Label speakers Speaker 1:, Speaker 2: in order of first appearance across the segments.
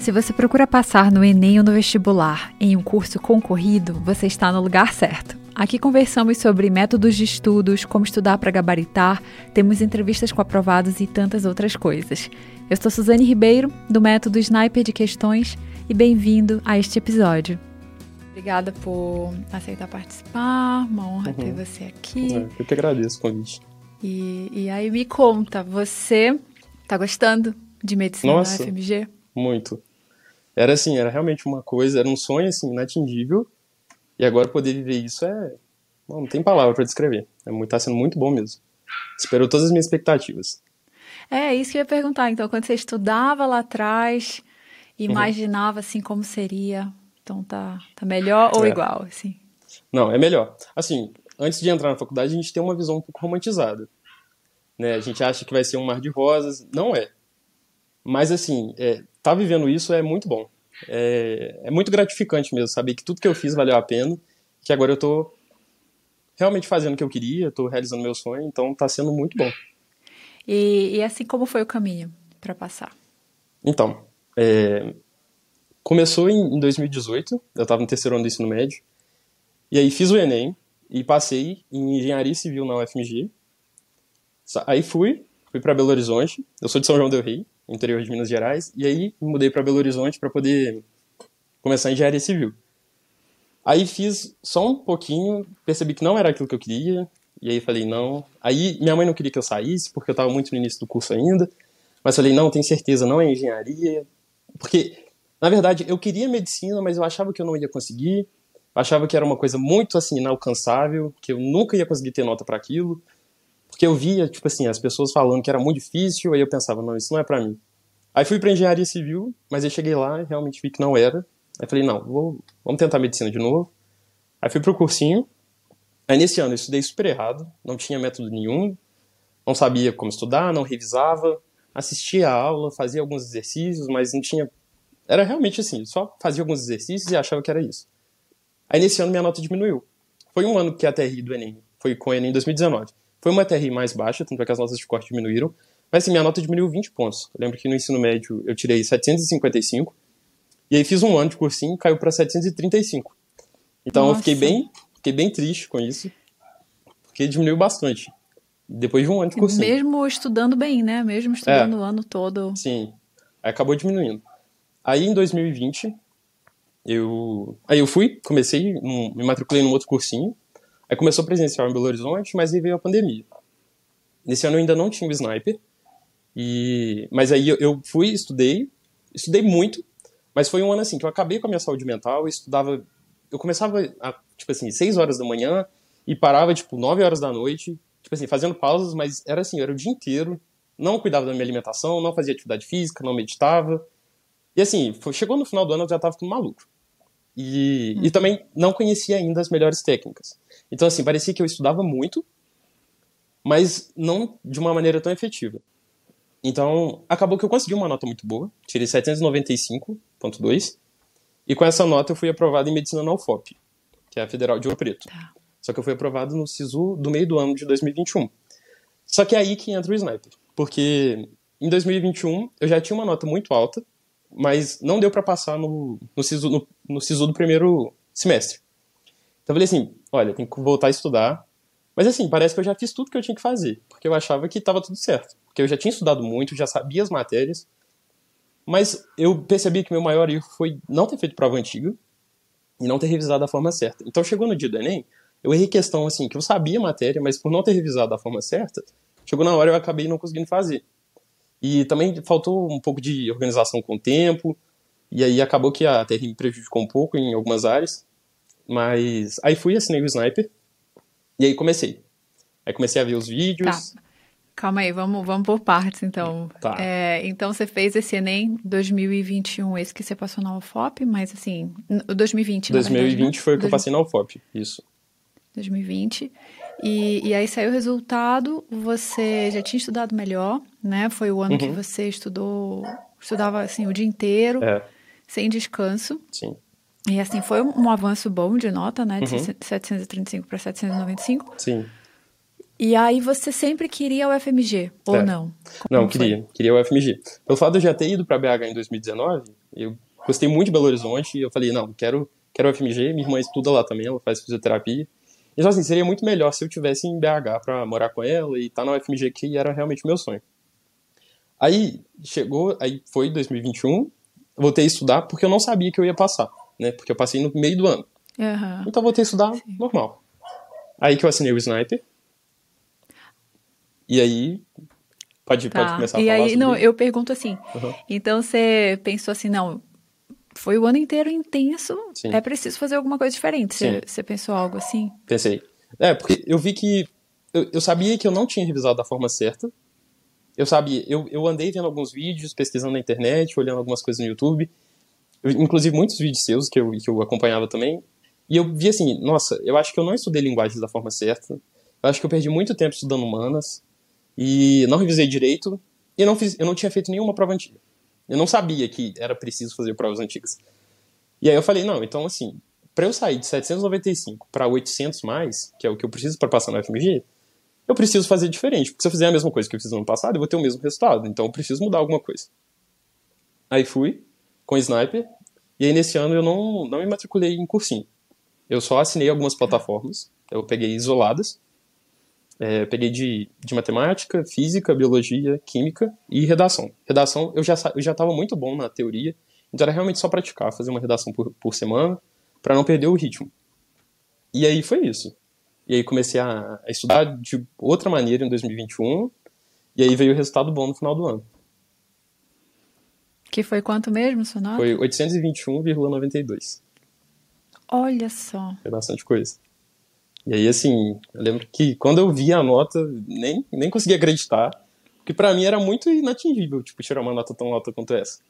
Speaker 1: Se você procura passar no Enem ou no vestibular em um curso concorrido, você está no lugar certo. Aqui conversamos sobre métodos de estudos, como estudar para gabaritar, temos entrevistas com aprovados e tantas outras coisas. Eu sou Suzane Ribeiro, do método Sniper de Questões, e bem-vindo a este episódio. Obrigada por aceitar participar, uma honra uhum. ter você aqui.
Speaker 2: É, eu que agradeço o convite.
Speaker 1: E, e aí me conta, você está gostando de medicina Nossa, na FMG?
Speaker 2: Muito era assim, era realmente uma coisa, era um sonho assim inatingível. E agora poder viver isso é, não, não tem palavra para descrever. É muito, tá sendo muito bom mesmo. Esperou todas as minhas expectativas.
Speaker 1: É, isso que eu ia perguntar. Então, quando você estudava lá atrás, imaginava uhum. assim como seria, então tá, tá melhor ou é. igual, assim?
Speaker 2: Não, é melhor. Assim, antes de entrar na faculdade, a gente tem uma visão um pouco romantizada. Né? A gente acha que vai ser um mar de rosas, não é. Mas assim, é, tá vivendo isso é muito bom. É, é muito gratificante mesmo saber que tudo que eu fiz valeu a pena, que agora eu tô realmente fazendo o que eu queria, tô realizando meu sonho, então tá sendo muito bom.
Speaker 1: E, e assim como foi o caminho para passar?
Speaker 2: Então, é, começou em, em 2018, eu estava no terceiro ano do ensino médio, e aí fiz o Enem e passei em Engenharia Civil na UFMG. Aí fui, fui para Belo Horizonte, eu sou de São João del Rei, interior de Minas Gerais, e aí mudei para Belo Horizonte para poder começar a engenharia civil. Aí fiz só um pouquinho, percebi que não era aquilo que eu queria, e aí falei não. Aí minha mãe não queria que eu saísse, porque eu estava muito no início do curso ainda, mas falei não, tenho certeza, não é engenharia, porque na verdade eu queria medicina, mas eu achava que eu não ia conseguir, achava que era uma coisa muito assim inalcançável, que eu nunca ia conseguir ter nota para aquilo. Porque eu via, tipo assim, as pessoas falando que era muito difícil, aí eu pensava, não, isso não é para mim. Aí fui para engenharia civil, mas eu cheguei lá e realmente vi que não era. Aí falei, não, vou, vamos tentar medicina de novo. Aí fui pro cursinho. Aí nesse ano eu estudei super errado, não tinha método nenhum, não sabia como estudar, não revisava, assistia a aula, fazia alguns exercícios, mas não tinha. Era realmente assim, só fazia alguns exercícios e achava que era isso. Aí nesse ano minha nota diminuiu. Foi um ano que a TRI do Enem, foi com o Enem 2019. Foi uma TRI mais baixa, tanto é que as notas de corte diminuíram. Mas assim, minha nota diminuiu 20 pontos. Eu lembro que no ensino médio eu tirei 755. E aí fiz um ano de cursinho, caiu para 735. Então Nossa. eu fiquei bem, fiquei bem triste com isso. Porque diminuiu bastante. Depois de um ano de cursinho.
Speaker 1: Mesmo estudando bem, né? Mesmo estudando é, o ano todo.
Speaker 2: Sim. Aí acabou diminuindo. Aí em 2020, eu. Aí eu fui, comecei, me matriculei num outro cursinho, Aí começou presencial em Belo Horizonte, mas aí veio a pandemia. Nesse ano eu ainda não tinha o sniper, e... mas aí eu fui, estudei, estudei muito, mas foi um ano assim que eu acabei com a minha saúde mental, eu estudava, eu começava, a, tipo assim, 6 horas da manhã e parava, tipo, 9 horas da noite, tipo assim, fazendo pausas, mas era assim, era o dia inteiro, não cuidava da minha alimentação, não fazia atividade física, não meditava, e assim, chegou no final do ano eu já tava ficando maluco. E, e também não conhecia ainda as melhores técnicas. Então, assim, parecia que eu estudava muito, mas não de uma maneira tão efetiva. Então, acabou que eu consegui uma nota muito boa, tirei 795.2, e com essa nota eu fui aprovado em medicina na UFOP, que é a Federal de Ouro Preto. Tá. Só que eu fui aprovado no SISU do meio do ano de 2021. Só que é aí que entra o sniper, porque em 2021 eu já tinha uma nota muito alta, mas não deu para passar no, no, SISU, no, no SISU do primeiro semestre. Então eu falei assim, olha, tem que voltar a estudar. Mas assim, parece que eu já fiz tudo que eu tinha que fazer, porque eu achava que estava tudo certo. Porque eu já tinha estudado muito, já sabia as matérias. Mas eu percebi que meu maior erro foi não ter feito prova antiga e não ter revisado da forma certa. Então chegou no dia do Enem, eu errei questão assim, que eu sabia a matéria, mas por não ter revisado da forma certa, chegou na hora eu acabei não conseguindo fazer. E também faltou um pouco de organização com o tempo, e aí acabou que a TR me prejudicou um pouco em algumas áreas. Mas aí fui, assinei o Sniper, e aí comecei. Aí comecei a ver os vídeos.
Speaker 1: Tá. Calma aí, vamos, vamos por partes, então. Tá. É, então, você fez esse Enem 2021, esse que você passou na UFOP, mas assim, 2020,
Speaker 2: 2020
Speaker 1: verdade, né?
Speaker 2: foi o que eu passei na UFOP, isso.
Speaker 1: 2020. E, e aí saiu o resultado, você já tinha estudado melhor, né? Foi o ano uhum. que você estudou, estudava assim o dia inteiro, é. sem descanso.
Speaker 2: Sim.
Speaker 1: E assim, foi um, um avanço bom de nota, né? De uhum. 735 para 795.
Speaker 2: Sim.
Speaker 1: E aí você sempre queria o FMG, ou
Speaker 2: É.
Speaker 1: não?
Speaker 2: Não,
Speaker 1: Como
Speaker 2: queria.
Speaker 1: foi?
Speaker 2: Queria o FMG. Pelo fato de eu já ter ido para BH em 2019, eu gostei muito de Belo Horizonte e eu falei, não, quero, quero o FMG. Minha irmã estuda lá também, ela faz fisioterapia. Então, assim, seria muito melhor se eu tivesse em BH para morar com ela e estar tá no FMG, que era realmente meu sonho. Aí chegou, aí foi 2021, voltei a estudar porque eu não sabia que eu ia passar, né? Porque eu passei no meio do ano.
Speaker 1: Aham.
Speaker 2: Então voltei a estudar normal. Aí que eu assinei o Sniper. E aí. Pode, pode
Speaker 1: Tá.
Speaker 2: começar a
Speaker 1: E
Speaker 2: falar
Speaker 1: aí,
Speaker 2: sobre
Speaker 1: não, eu pergunto assim.
Speaker 2: Uhum.
Speaker 1: Então você pensou assim, não, foi o ano inteiro intenso,
Speaker 2: Sim.
Speaker 1: é preciso fazer alguma coisa diferente. Você pensou algo assim?
Speaker 2: Pensei. É, porque eu vi que. Eu, eu sabia que eu não tinha revisado da forma certa. Eu sabia. Eu, eu andei vendo alguns vídeos, pesquisando na internet, olhando algumas coisas no YouTube. Eu- inclusive muitos vídeos seus que eu, que eu acompanhava também. E eu vi assim: nossa, eu acho que eu não estudei linguagens da forma certa. Eu acho que eu perdi muito tempo estudando humanas. E não revisei direito. E não fiz, eu não tinha feito nenhuma prova antiga. Eu não sabia que era preciso fazer provas antigas. E aí eu falei, não, então assim, para eu sair de 795 para 800 mais, que é o que eu preciso para passar no FMG, eu preciso fazer diferente. Porque se eu fizer a mesma coisa que eu fiz no ano passado, eu vou ter o mesmo resultado. Então eu preciso mudar alguma coisa. Aí fui com o Sniper. E aí nesse ano eu não, não me matriculei em cursinho. Eu só assinei algumas plataformas. Eu peguei isoladas. É, peguei de, de matemática, física, biologia, química e redação. Redação, eu já eu já estava muito bom na teoria, então era realmente só praticar, fazer uma redação por, por semana, para não perder o ritmo. E aí foi isso. E aí comecei a, a estudar de outra maneira em 2021, e aí veio o resultado bom no final do ano.
Speaker 1: Que foi quanto mesmo, sua nota?
Speaker 2: Foi 821,92.
Speaker 1: Olha só.
Speaker 2: Foi bastante coisa. E aí, assim, eu lembro que quando eu vi a nota, nem, nem conseguia acreditar, porque pra mim era muito inatingível, tipo, tirar uma nota tão alta quanto essa.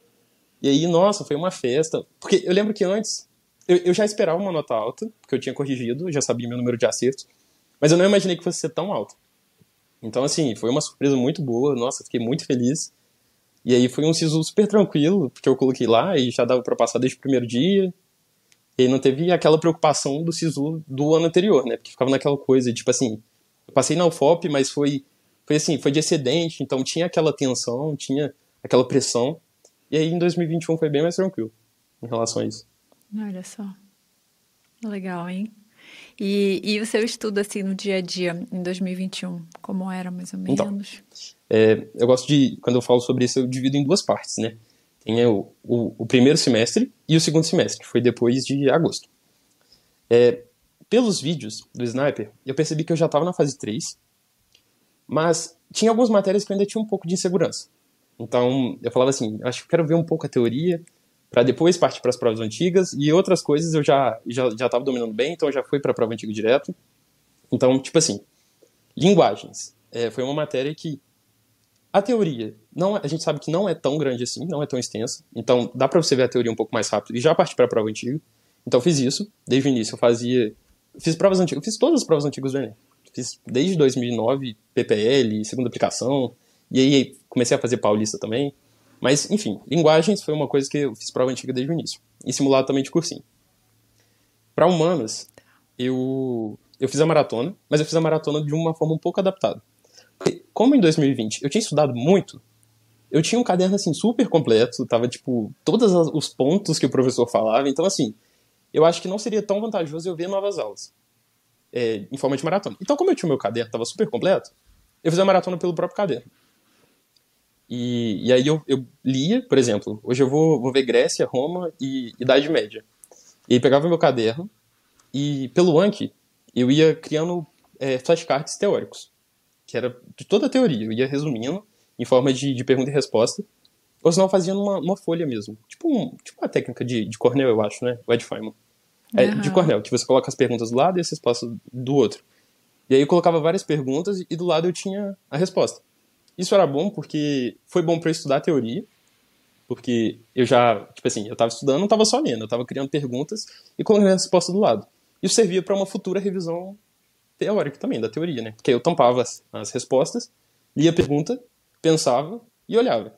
Speaker 2: E aí, nossa, foi uma festa. Porque eu lembro que antes, eu, eu já esperava uma nota alta, porque eu tinha corrigido, já sabia meu número de acertos, mas eu não imaginei que fosse ser tão alta. Então, assim, foi uma surpresa muito boa, nossa, fiquei muito feliz. E aí foi um sisu super tranquilo, porque eu coloquei lá e já dava pra passar desde o primeiro dia. E aí não teve aquela preocupação do SISU do ano anterior, né? Porque ficava naquela coisa, tipo assim, eu passei na UFOP, mas foi, foi assim, foi de excedente, então tinha aquela tensão, tinha aquela pressão. E aí em 2021 foi bem mais tranquilo em relação a isso.
Speaker 1: Olha só. Legal, hein? E, e o seu estudo, assim, no dia a dia, em 2021, como era, mais ou
Speaker 2: Então,
Speaker 1: menos?
Speaker 2: É, eu gosto de, quando eu falo sobre isso, eu divido em duas partes, né? Tem o, o, o primeiro semestre e o segundo semestre, que foi depois de agosto. É, pelos vídeos do Sniper, eu percebi que eu já estava na fase 3, mas tinha algumas matérias que eu ainda tinha um pouco de insegurança. Então, eu falava assim, acho que eu quero ver um pouco a teoria, para depois partir para as provas antigas, e outras coisas eu já já já estava dominando bem, então eu já fui para a prova antiga direto. Então, tipo assim, linguagens. É, foi uma matéria que a teoria, não, é- a gente sabe que não é tão grande assim, não é tão extensa. Então, dá para você ver a teoria um pouco mais rápido e já partir para a prova antiga. Então, fiz isso. Desde o início, eu fazia. Fiz provas antigas. Fiz todas as provas antigas do Enem. Fiz desde 2009, PPL, segunda aplicação. E aí, comecei a fazer paulista também. Mas, enfim, linguagens foi uma coisa que eu fiz prova antiga desde o início. E simulado também de cursinho. Para humanas, eu, eu fiz a maratona, mas eu fiz a maratona de uma forma um pouco adaptada. Como em 2020 eu tinha estudado muito, eu tinha um caderno assim super completo, tava tipo todos os pontos que o professor falava, então assim, eu acho que não seria tão vantajoso eu ver novas aulas é, em forma de maratona. Então, como eu tinha o meu caderno, tava super completo, eu fiz a maratona pelo próprio caderno. E, e aí eu, eu lia, por exemplo, hoje eu vou, vou ver Grécia, Roma e Idade Média. E aí pegava meu caderno e pelo Anki eu ia criando é, flashcards teóricos, que era de toda a teoria. Eu ia resumindo em forma de, de pergunta e resposta, ou senão eu fazia numa, numa folha mesmo. Tipo, um, tipo uma técnica de, de Cornell, eu acho, né? O Ed Feynman. É, de
Speaker 1: Aham.
Speaker 2: Cornell, que você coloca as perguntas do lado e as respostas do outro. E aí eu colocava várias perguntas e do lado eu tinha a resposta. Isso era bom porque foi bom para estudar teoria, porque eu já, tipo assim, eu tava estudando, não tava só lendo, eu tava criando perguntas e colocando a resposta do lado. Isso servia para uma futura revisão teórica também, da teoria, né? Porque eu tampava as, as respostas, lia a pergunta, pensava e olhava.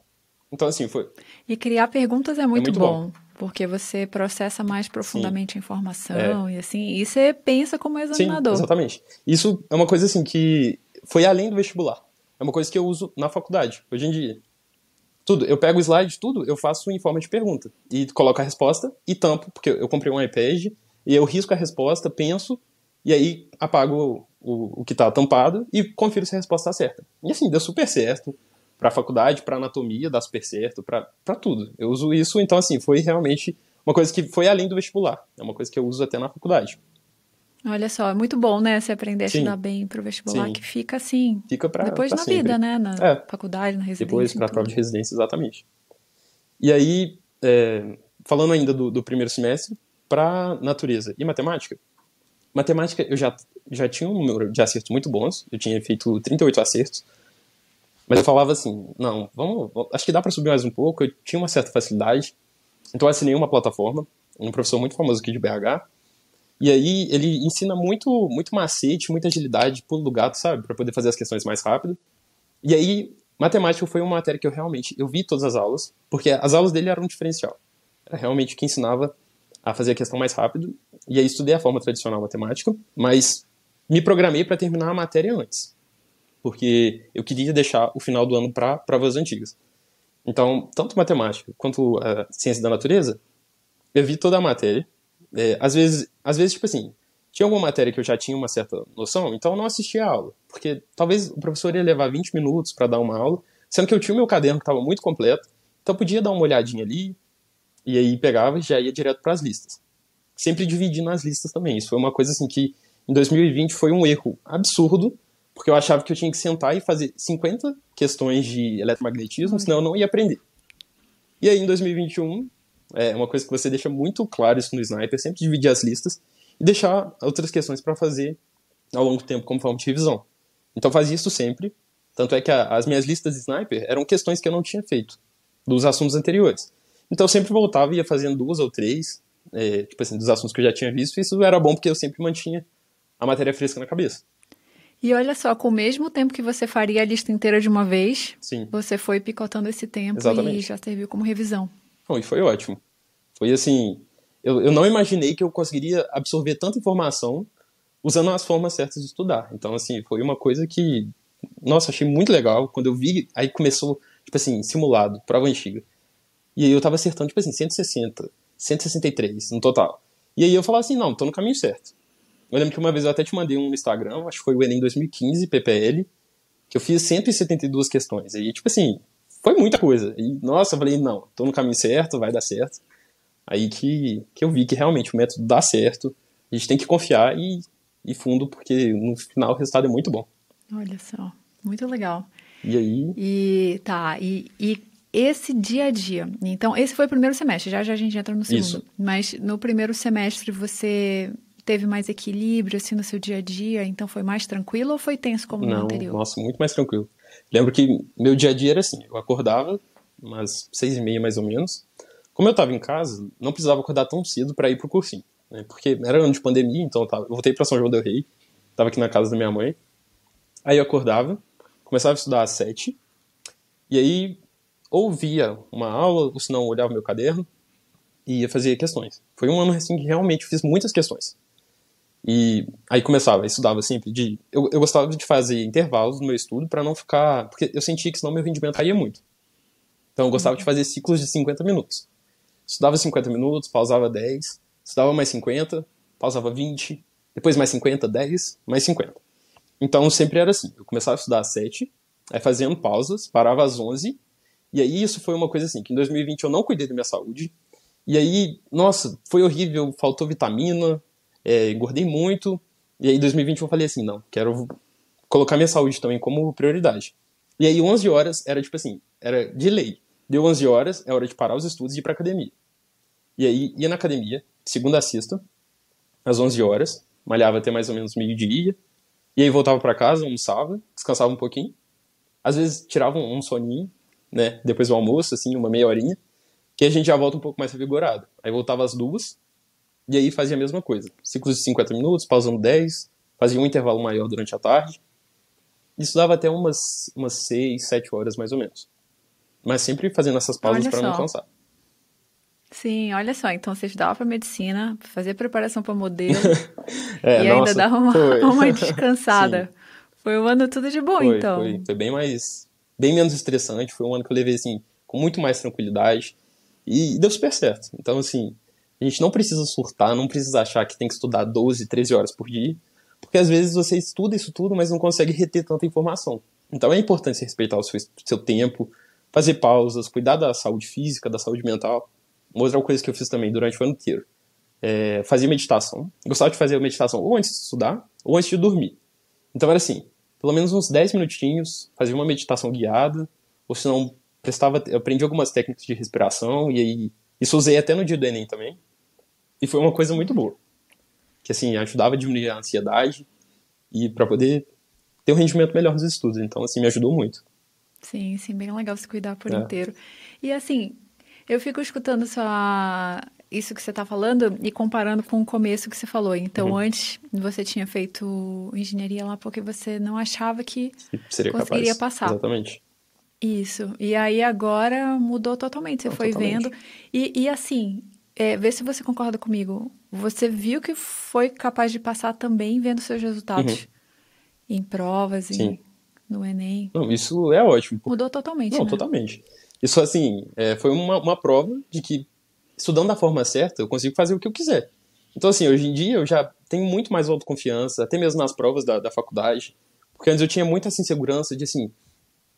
Speaker 2: Então, assim, foi.
Speaker 1: E criar perguntas é muito,
Speaker 2: muito
Speaker 1: bom,
Speaker 2: bom.
Speaker 1: porque você processa mais profundamente a informação e assim, e você pensa como
Speaker 2: Sim,
Speaker 1: examinador.
Speaker 2: exatamente. Isso é uma coisa assim que foi além do vestibular. É uma coisa que eu uso na faculdade, hoje em dia. Tudo, eu pego o slide, tudo, eu faço em forma de pergunta. E coloco a resposta e tampo, porque eu comprei um iPad, e eu risco a resposta, penso, e aí apago o, o que está tampado e confiro se a resposta está certa. E assim, deu super certo para a faculdade, para anatomia, dá super certo, para tudo. Eu uso isso, então assim, foi realmente uma coisa que foi além do vestibular. É uma coisa que eu uso até na faculdade.
Speaker 1: Olha só, é muito bom, né? Você aprender a Sim. estudar bem para o vestibular, Sim. que fica assim.
Speaker 2: Fica pra,
Speaker 1: Depois
Speaker 2: pra
Speaker 1: na
Speaker 2: sempre.
Speaker 1: vida, né? Na é. faculdade, na residência.
Speaker 2: Depois para a prova de residência, exatamente. E aí, é, falando ainda do, do primeiro semestre, para natureza e matemática. Matemática, eu já, já tinha um número de acertos muito bons, eu tinha feito 38 acertos, mas eu falava assim: não, vamos, acho que dá para subir mais um pouco. Eu tinha uma certa facilidade, então eu assinei uma plataforma, um professor muito famoso aqui de BH, e aí ele ensina muito, muito macete, muita agilidade, pulo do gato, sabe? para poder fazer as questões mais rápido. E aí, matemática foi uma matéria que eu realmente, eu vi todas as aulas, porque as aulas dele eram um diferencial. Era realmente o que ensinava a fazer a questão mais rápido. E aí estudei a forma tradicional matemática, mas me programei para terminar a matéria antes. Porque eu queria deixar o final do ano para provas antigas. Então, tanto matemática quanto a ciência da natureza, eu vi toda a matéria, é, às vezes, às vezes, tipo assim, tinha alguma matéria que eu já tinha uma certa noção, então eu não assistia a aula. Porque talvez o professor ia levar 20 minutos para dar uma aula, sendo que eu tinha o meu caderno que estava muito completo, então eu podia dar uma olhadinha ali, e aí pegava e já ia direto para as listas. Sempre dividindo as listas também. Isso foi uma coisa assim que em 2020 foi um erro absurdo, porque eu achava que eu tinha que sentar e fazer 50 questões de eletromagnetismo, senão eu não ia aprender. E aí em 2021 é uma coisa que você deixa muito claro isso no Sniper, sempre dividir as listas e deixar outras questões para fazer ao longo do tempo como forma de revisão. Então fazia isso sempre, tanto é que a, as minhas listas de Sniper eram questões que eu não tinha feito dos assuntos anteriores. Então eu sempre voltava e ia fazendo duas ou três, é, tipo assim, dos assuntos que eu já tinha visto, e isso era bom porque eu sempre mantinha a matéria fresca na cabeça.
Speaker 1: E olha só, com o mesmo tempo que você faria a lista inteira de uma vez,
Speaker 2: Sim.
Speaker 1: você foi picotando esse tempo
Speaker 2: Exatamente.
Speaker 1: e já serviu como revisão.
Speaker 2: Bom, e foi ótimo. Foi assim, eu, eu não imaginei que eu conseguiria absorver tanta informação usando as formas certas de estudar. Então, assim, foi uma coisa que, nossa, achei muito legal. Quando eu vi, aí começou, tipo assim, simulado, prova antiga. E aí eu tava acertando, tipo assim, 160, 163 no total. E aí eu falava assim, não, tô no caminho certo. Eu lembro que uma vez eu até te mandei um no Instagram, acho que foi o Enem 2015, PPL, que eu fiz 172 questões. E, tipo assim, foi muita coisa. E, nossa, eu falei, não, tô no caminho certo, vai dar certo. Aí que, que eu vi que realmente o método dá certo, a gente tem que confiar e, e fundo, porque no final o resultado é muito bom.
Speaker 1: Olha só, muito legal.
Speaker 2: E aí?
Speaker 1: E tá, e, e esse dia a dia. Então, esse foi o primeiro semestre, já já a gente entra no segundo.
Speaker 2: Isso.
Speaker 1: Mas no primeiro semestre você teve mais equilíbrio assim no seu dia a dia, então foi mais tranquilo ou foi tenso como
Speaker 2: Não,
Speaker 1: no anterior?
Speaker 2: Nossa, muito mais tranquilo. Lembro que meu dia a dia era assim, eu acordava umas seis e meia mais ou menos. Como eu estava em casa, não precisava acordar tão cedo para ir pro cursinho, né? Porque era ano de pandemia, então eu, tava, eu voltei para São João del Rei, estava aqui na casa da minha mãe. Aí eu acordava, começava a estudar às sete, e aí ou via uma aula, ou se não olhava meu caderno e ia fazer questões. Foi um ano assim que realmente fiz muitas questões. E aí começava, estudava sempre de. Eu, eu gostava de fazer intervalos no meu estudo para não ficar. Porque eu sentia que senão meu rendimento caía muito. Então eu gostava de fazer ciclos de 50 minutos. Estudava 50 minutos, pausava 10, estudava mais 50, pausava 20, depois mais 50, 10, mais 50. Então sempre era assim. Eu começava a estudar às 7, aí fazendo pausas, parava às 11, e aí isso foi uma coisa assim, que em 2020 eu não cuidei da minha saúde. E aí, nossa, foi horrível, faltou vitamina, é, engordei muito. E aí, em 2021, eu falei assim: não, quero colocar minha saúde também como prioridade. E aí, 11 horas era tipo assim: era de lei. Deu 11 horas, é hora de parar os estudos e ir pra academia. E aí, ia na academia, segunda a sexta, às 11 horas, malhava até mais ou menos meio-dia. E aí, voltava para casa, almoçava, descansava um pouquinho. Às vezes, tirava um soninho, né, depois do almoço, assim, uma meia horinha, que a gente já volta um pouco mais revigorado. Aí voltava às duas, e aí fazia a mesma coisa. Ciclos de 50 minutos, pausando 10, fazia um intervalo maior durante a tarde. Isso dava até umas, umas 6, 7 horas mais ou menos. Mas sempre fazendo essas pausas para não cansar.
Speaker 1: Sim, olha só, então você estudava para medicina, fazia preparação para modelo
Speaker 2: é,
Speaker 1: e
Speaker 2: nossa,
Speaker 1: ainda dava uma, uma descansada. Foi um ano tudo de bom,
Speaker 2: foi,
Speaker 1: então.
Speaker 2: Foi, foi bem mais. Bem menos estressante. Foi um ano que eu levei, assim, com muito mais tranquilidade. E, deu super certo. Então, assim, a gente não precisa surtar, não precisa achar que tem que estudar 12, 13 horas por dia. Porque às vezes você estuda isso tudo, mas não consegue reter tanta informação. Então é importante respeitar o seu, seu tempo, fazer pausas, cuidar da saúde física, da saúde mental. Uma outra coisa que eu fiz também durante o ano inteiro. É, fazia meditação. Gostava de fazer meditação ou antes de estudar, ou antes de dormir. Então era assim, pelo menos uns 10 minutinhos, fazia uma meditação guiada, ou se não, prestava, eu aprendi algumas técnicas de respiração, e aí, isso usei até no dia do Enem também, e foi uma coisa muito boa. Que assim, ajudava a diminuir a ansiedade, e para poder ter um rendimento melhor nos estudos, então assim, me ajudou muito.
Speaker 1: Sim, sim, bem legal se cuidar por é. inteiro. E assim, eu fico escutando sua isso que você está falando e comparando com o começo que você falou. Então, uhum. antes você tinha feito engenharia lá porque você não achava que
Speaker 2: Seria
Speaker 1: conseguiria
Speaker 2: capaz.
Speaker 1: passar.
Speaker 2: Exatamente.
Speaker 1: Isso. E aí agora mudou totalmente. Você não, foi totalmente. vendo. E, e assim, é, vê se você concorda comigo. Você viu que foi capaz de passar também vendo seus resultados uhum. em provas, em, no Enem.
Speaker 2: Não, isso é ótimo.
Speaker 1: Mudou totalmente.
Speaker 2: Não,
Speaker 1: né?
Speaker 2: totalmente. Isso, assim, é, foi uma, uma prova de que estudando da forma certa, eu consigo fazer o que eu quiser. Então, assim, hoje em dia eu já tenho muito mais autoconfiança, até mesmo nas provas da, da faculdade, porque antes eu tinha muita essa insegurança de, assim,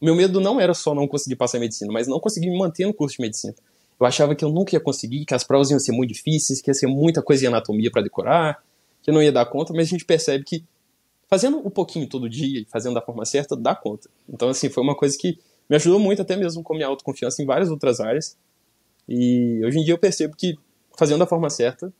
Speaker 2: meu medo não era só não conseguir passar em medicina, mas não conseguir me manter no curso de medicina. Eu achava que eu nunca ia conseguir, que as provas iam ser muito difíceis, que ia ser muita coisa de anatomia para decorar, que eu não ia dar conta, mas a gente percebe que fazendo um pouquinho todo dia fazendo da forma certa, dá conta. Então, assim, foi uma coisa que me ajudou muito, até mesmo com minha autoconfiança em várias outras áreas. E hoje em dia eu percebo que fazendo da forma certa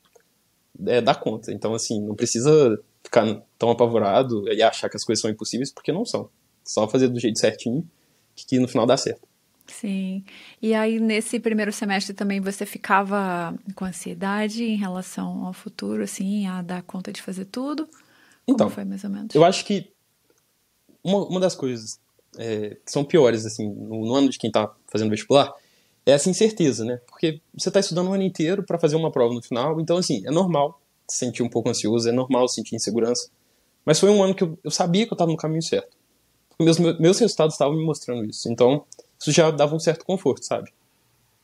Speaker 2: é, dá conta. Então, assim, não precisa ficar tão apavorado e achar que as coisas são impossíveis, porque não são. Só fazer do jeito certinho, que no final dá certo.
Speaker 1: Sim. E aí, nesse primeiro semestre também, você ficava com ansiedade em relação ao futuro, assim, a dar conta de fazer tudo?
Speaker 2: Então,
Speaker 1: Como foi mais ou menos?
Speaker 2: Eu acho que uma, uma das coisas é, que são piores, assim, no, no ano de quem está fazendo vestibular, é essa incerteza, né? Porque você está estudando o ano inteiro para fazer uma prova no final, então, assim, é normal se sentir um pouco ansioso, é normal sentir insegurança. Mas foi um ano que eu, eu sabia que eu estava no caminho certo. Meus, meus resultados estavam me mostrando isso. Então, isso já dava um certo conforto, sabe?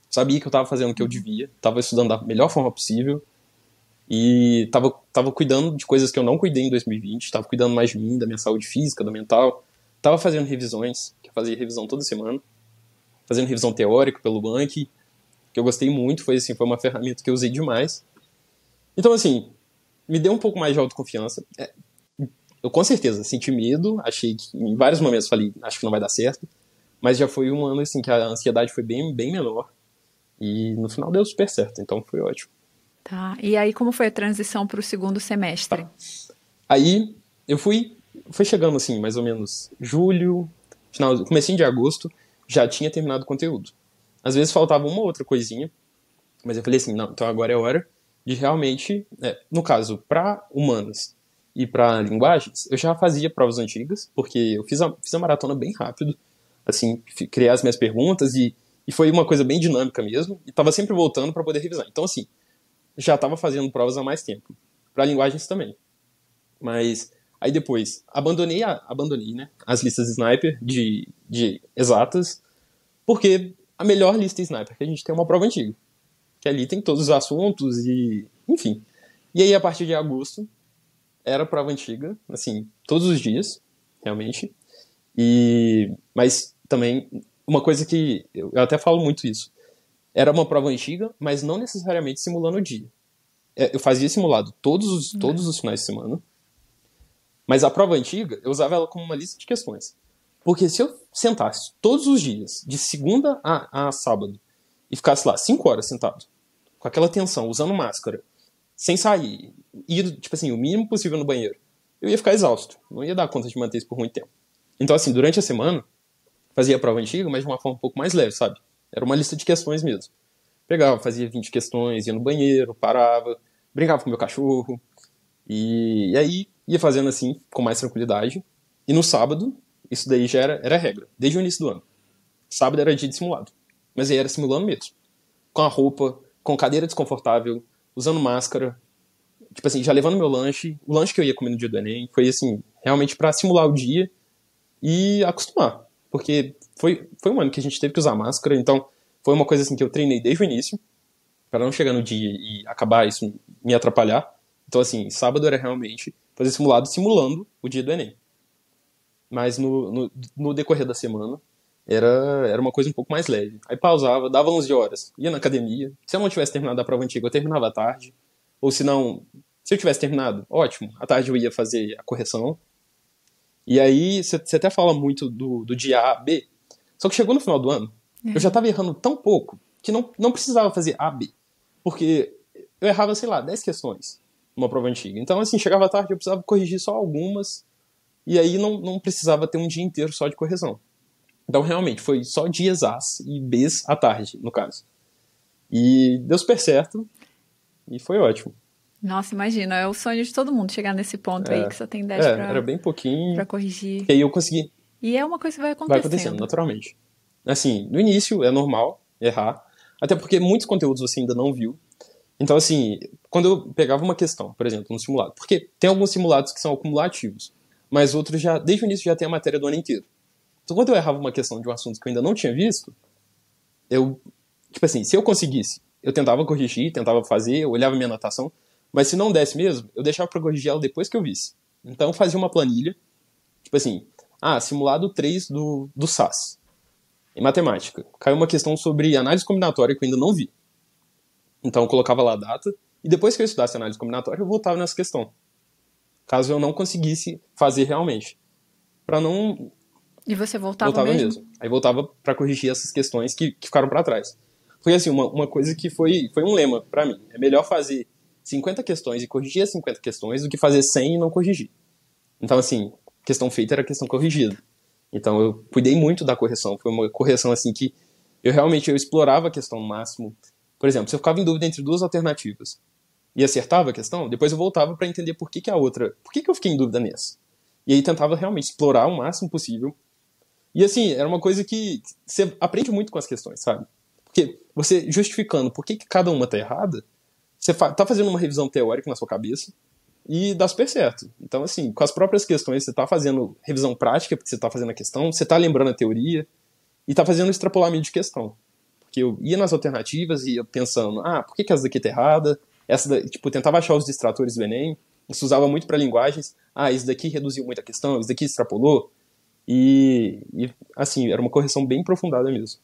Speaker 2: Sabia que eu estava fazendo o que eu devia, estava estudando da melhor forma possível e estava tava cuidando de coisas que eu não cuidei em 2020, estava cuidando mais de mim, da minha saúde física, da mental, estava fazendo revisões, que eu fazia revisão toda semana fazendo revisão teórica pelo Bank, que eu gostei muito, foi assim, foi uma ferramenta que eu usei demais. Então, assim, me deu um pouco mais de autoconfiança. É, eu com certeza senti medo, achei que em vários momentos falei, acho que não vai dar certo, mas já foi um ano assim que a ansiedade foi bem, bem menor. E no final deu super certo, então foi ótimo.
Speaker 1: Tá. E aí como foi a transição para o segundo semestre? Tá.
Speaker 2: Aí eu fui, foi chegando assim, mais ou menos julho, final, comecinho de agosto, já tinha terminado o conteúdo. Às vezes faltava uma outra coisinha, mas eu falei assim, não, então agora é hora de realmente, é, no caso, para humanas e para linguagens, eu já fazia provas antigas, porque eu fiz a, fiz a maratona bem rápido, assim, criei as minhas perguntas e, e foi uma coisa bem dinâmica mesmo, e estava sempre voltando para poder revisar. Então, assim, já estava fazendo provas há mais tempo. Para linguagens também. Mas Aí depois, abandonei, a, abandonei né, as listas sniper de, de exatas, porque a melhor lista sniper que a gente tem é uma prova antiga. Que ali tem todos os assuntos e. Enfim. E aí, a partir de agosto, era prova antiga, assim, todos os dias, realmente. E. Mas também, uma coisa que. Eu até falo muito isso. Era uma prova antiga, mas não necessariamente simulando o dia. É, eu fazia simulado todos os, todos os finais de semana mas a prova antiga, eu usava ela como uma lista de questões. Porque se eu sentasse todos os dias, de segunda a, a sábado, e ficasse lá cinco horas sentado, com aquela tensão, usando máscara, sem sair, ir, tipo assim, o mínimo possível no banheiro, eu ia ficar exausto. Não ia dar conta de manter isso por muito tempo. Então, assim, durante a semana, fazia a prova antiga, mas de uma forma um pouco mais leve, sabe? Era uma lista de questões mesmo. Pegava, fazia 20 questões, ia no banheiro, parava, brincava com meu cachorro. E, e aí ia fazendo assim, com mais tranquilidade. E no sábado, isso daí já era, era regra, desde o início do ano. Sábado era dia de simulado. Mas aí era simulando mesmo. Com a roupa, com cadeira desconfortável, usando máscara. Tipo assim, já levando meu lanche. O lanche que eu ia comer no dia do Enem foi assim, realmente para simular o dia e acostumar. Porque foi, foi um ano que a gente teve que usar máscara, então foi uma coisa assim que eu treinei desde o início, para não chegar no dia e acabar isso me atrapalhar. Então, assim, sábado era realmente fazer simulado simulando o dia do Enem. Mas no, no, no decorrer da semana, era, era uma coisa um pouco mais leve. Aí pausava, dava 11 horas, ia na academia. Se eu não tivesse terminado a prova antiga, eu terminava à tarde. Ou se não, se eu tivesse terminado, ótimo, à tarde eu ia fazer a correção. E aí, você até fala muito do, do dia A, B. Só que chegou no final do ano, é. eu já estava errando tão pouco que não, não precisava fazer A, B. Porque eu errava, sei lá, 10 questões numa prova antiga. Então, assim, chegava à tarde, eu precisava corrigir só algumas. E aí não, não precisava ter um dia inteiro só de correção. Então, realmente, foi só dias As e Bs à tarde, no caso. E deu super certo. E foi ótimo.
Speaker 1: Nossa, imagina, é o sonho de todo mundo chegar nesse ponto é, aí que só tem 10
Speaker 2: é,
Speaker 1: pra,
Speaker 2: era bem pouquinho.
Speaker 1: pra corrigir.
Speaker 2: E aí eu consegui.
Speaker 1: E é uma coisa que vai acontecendo.
Speaker 2: Vai acontecendo, naturalmente. Assim, no início é normal errar, até porque muitos conteúdos você ainda não viu. Então, assim, quando eu pegava uma questão, por exemplo, no simulado, porque tem alguns simulados que são acumulativos, mas outros já, desde o início, já tem a matéria do ano inteiro. Então, quando eu errava uma questão de um assunto que eu ainda não tinha visto, eu, tipo assim, se eu conseguisse, eu tentava corrigir, tentava fazer, eu olhava minha anotação, mas se não desse mesmo, eu deixava para corrigir ela depois que eu visse. Então, eu fazia uma planilha, tipo assim, ah, simulado 3 do, do SAS. Em matemática, caiu uma questão sobre análise combinatória que eu ainda não vi. Então, eu colocava lá a data, e depois que eu estudasse análise combinatória, eu voltava nessa questão. Caso eu não conseguisse fazer realmente. Para não
Speaker 1: e você voltava,
Speaker 2: voltava
Speaker 1: mesmo?
Speaker 2: mesmo? Aí voltava para corrigir essas questões que, que ficaram para trás. Foi assim, uma, uma coisa que foi, foi um lema para mim. É melhor fazer 50 questões e corrigir as 50 questões do que fazer 100 e não corrigir. Então, assim, questão feita era questão corrigida. Então, eu cuidei muito da correção. Foi uma correção, assim, que eu realmente eu explorava a questão no máximo. Por exemplo, se eu ficava em dúvida entre duas alternativas e acertava a questão, depois eu voltava para entender por que, que a outra... Por que, que eu fiquei em dúvida nessa? E aí tentava realmente explorar o máximo possível e assim, era uma coisa que você aprende muito com as questões, sabe? Porque você justificando por que, que cada uma tá errada, você tá fazendo uma revisão teórica na sua cabeça e dá super certo. Então, assim, com as próprias questões, você tá fazendo revisão prática, porque você tá fazendo a questão, você tá lembrando a teoria e tá fazendo extrapolamento de questão. Porque eu ia nas alternativas e ia pensando, ah, por que, que essa daqui tá errada? Essa da... tipo, tentava achar os distratores do Enem, isso usava muito para linguagens. Ah, esse daqui reduziu muito a questão, esse daqui extrapolou. E, e, assim, era uma correção bem aprofundada mesmo.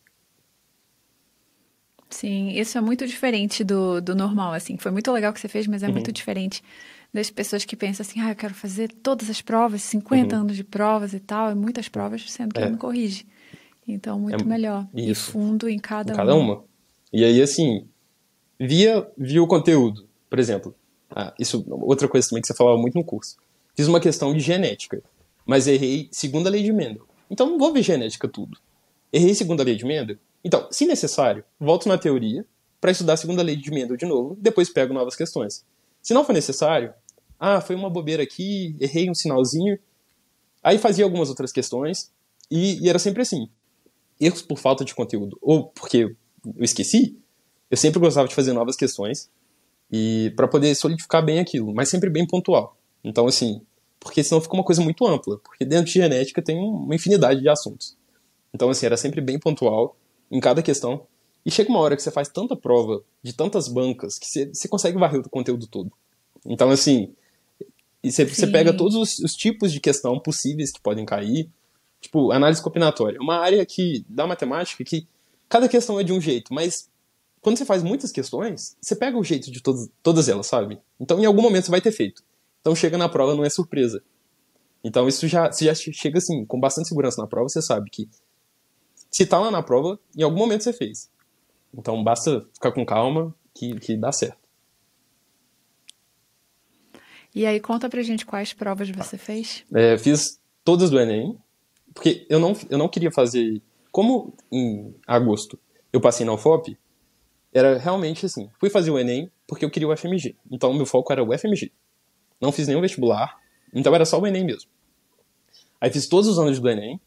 Speaker 1: Sim, isso é muito diferente do, do normal, assim. Foi muito legal que você fez, mas é uhum. muito diferente das pessoas que pensam assim, ah, eu quero fazer todas as provas, 50 uhum. anos de provas e tal, e muitas provas, sendo que é. não corrige. Então, muito é, melhor. Isso. E fundo em cada,
Speaker 2: em cada uma. uma. E aí, assim, via, via o conteúdo, por exemplo. Ah, isso, outra coisa também que você falava muito no curso. Fiz uma questão de genética mas errei segunda lei de Mendel. Então não vou ver genética tudo. Errei segunda lei de Mendel. Então, se necessário, volto na teoria para estudar a segunda lei de Mendel de novo, depois pego novas questões. Se não for necessário, ah, foi uma bobeira aqui, errei um sinalzinho, aí fazia algumas outras questões e, e era sempre assim. Erros por falta de conteúdo ou porque eu esqueci, eu sempre gostava de fazer novas questões e para poder solidificar bem aquilo, mas sempre bem pontual. Então, assim, porque senão fica uma coisa muito ampla, porque dentro de genética tem uma infinidade de assuntos. Então, assim, era sempre bem pontual em cada questão. E chega uma hora que você faz tanta prova de tantas bancas que você, você consegue varrer o conteúdo todo. Então, assim, você, você pega todos os, os, tipos de questão possíveis que podem cair. Tipo, análise combinatória. Uma área que, da matemática, que cada questão é de um jeito, mas quando você faz muitas questões, você pega o jeito de todas, todas elas, sabe? Então, em algum momento você vai ter feito. Então chega na prova, não é surpresa. Então isso já, você já chega assim, com bastante segurança na prova, você sabe que se tá lá na prova, em algum momento você fez. Então basta ficar com calma que, que dá certo.
Speaker 1: E aí, conta pra gente quais provas você fez?
Speaker 2: É, fiz todas do Enem, porque eu não, eu não queria fazer. Como em agosto eu passei na UFOP, era realmente assim: fui fazer o Enem porque eu queria o FMG. Então, meu foco era o FMG não fiz nenhum vestibular, então era só o Enem mesmo. Aí fiz todos os anos do Enem,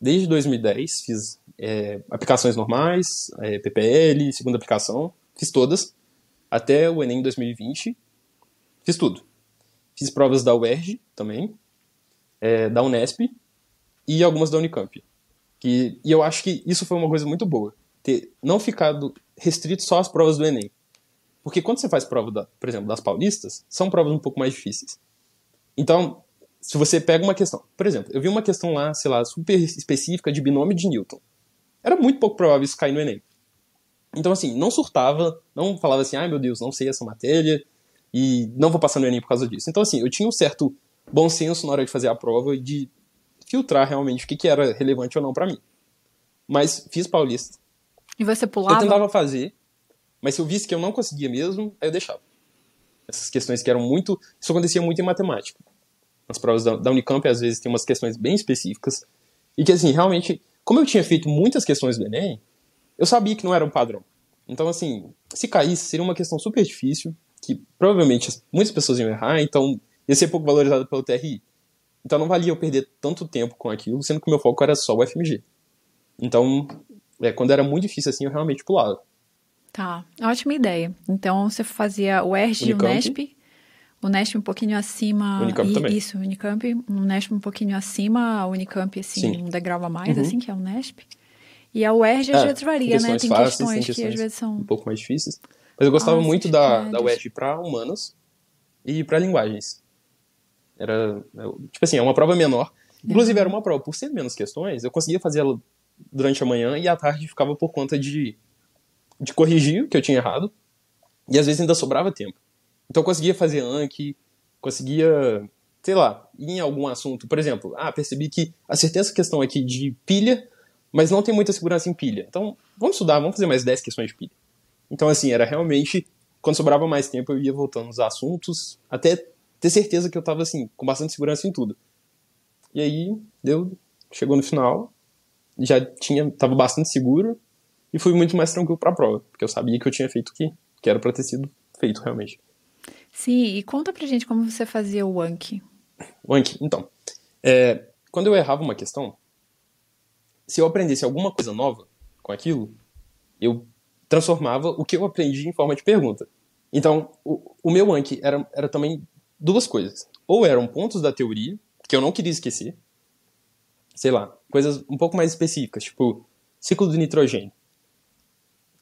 Speaker 2: desde 2010, fiz é, aplicações normais, é, PPL, segunda aplicação, fiz todas, até o Enem 2020, fiz tudo. Fiz provas da UERJ também, é, da Unesp e algumas da Unicamp. Que, e eu acho que isso foi uma coisa muito boa. Ter não ficado restrito só às provas do Enem. Porque quando você faz prova, da, por exemplo, das paulistas, são provas um pouco mais difíceis. Então, se você pega uma questão, por exemplo, eu vi uma questão lá, sei lá, super específica de binômio de Newton. Era muito pouco provável isso cair no Enem. Então, assim, não surtava, não falava assim, ai meu Deus, não sei essa matéria e não vou passar no Enem por causa disso. Então, assim, eu tinha um certo bom senso na hora de fazer a prova e de filtrar realmente o que, que era relevante ou não para mim. Mas fiz paulista.
Speaker 1: E você pulava?
Speaker 2: Eu tentava fazer, mas se eu visse que eu não conseguia mesmo, aí eu deixava. Essas questões que eram muito. Isso acontecia muito em matemática. Nas provas da, da Unicamp, às vezes, tem umas questões bem específicas. E que, assim, realmente, como eu tinha feito muitas questões do Enem, eu sabia que não era um padrão. Então, assim, se caísse, seria uma questão super difícil, que provavelmente muitas pessoas iam errar, então ia ser pouco valorizado pelo TRI. Então não valia eu perder tanto tempo com aquilo, sendo que o meu foco era só o FMG. Então, é, quando era muito difícil assim, eu realmente pulava.
Speaker 1: Tá, ótima ideia. Então você fazia o ERG e o NESP, o NESP um pouquinho acima.
Speaker 2: Unicamp
Speaker 1: e,
Speaker 2: também.
Speaker 1: Isso, o Unicamp, o NESP um pouquinho acima, a Unicamp assim,
Speaker 2: Sim.
Speaker 1: um degrau a mais,
Speaker 2: Uhum.
Speaker 1: assim, que é o NESP. E a UERJ às
Speaker 2: É,
Speaker 1: vezes varia, né?
Speaker 2: questões
Speaker 1: Tem
Speaker 2: fáceis,
Speaker 1: questões
Speaker 2: tem
Speaker 1: que às
Speaker 2: questões
Speaker 1: vezes são.
Speaker 2: um pouco mais difíceis. Mas eu gostava
Speaker 1: Ah,
Speaker 2: muito da, da. UERJ para humanas e para linguagens. Era, tipo assim, é uma prova menor. Inclusive, era uma prova, por ser menos questões, eu conseguia fazer ela durante a manhã e à tarde ficava por conta de, de corrigir o que eu tinha errado. E às vezes ainda sobrava tempo. Então eu conseguia fazer Anki, conseguia, sei lá, ir em algum assunto. Por exemplo, ah, percebi que acertei essa questão aqui de pilha, mas não tem muita segurança em pilha. Então, vamos estudar, vamos fazer mais 10 questões de pilha. Então, assim, era realmente, quando sobrava mais tempo, eu ia voltando nos assuntos, até ter certeza que eu tava, assim, com bastante segurança em tudo. E aí, deu, chegou no final, já tinha, tava bastante seguro, e fui muito mais tranquilo pra prova, porque eu sabia que eu tinha feito o que, que era pra ter sido feito, realmente.
Speaker 1: Sim, e conta pra gente como você fazia o Anki.
Speaker 2: O Anki, então, é, quando eu errava uma questão, se eu aprendesse alguma coisa nova com aquilo, eu transformava o que eu aprendi em forma de pergunta. Então, o, o meu Anki era, era também duas coisas. Ou eram pontos da teoria, que eu não queria esquecer, sei lá, coisas um pouco mais específicas, tipo, ciclo do nitrogênio.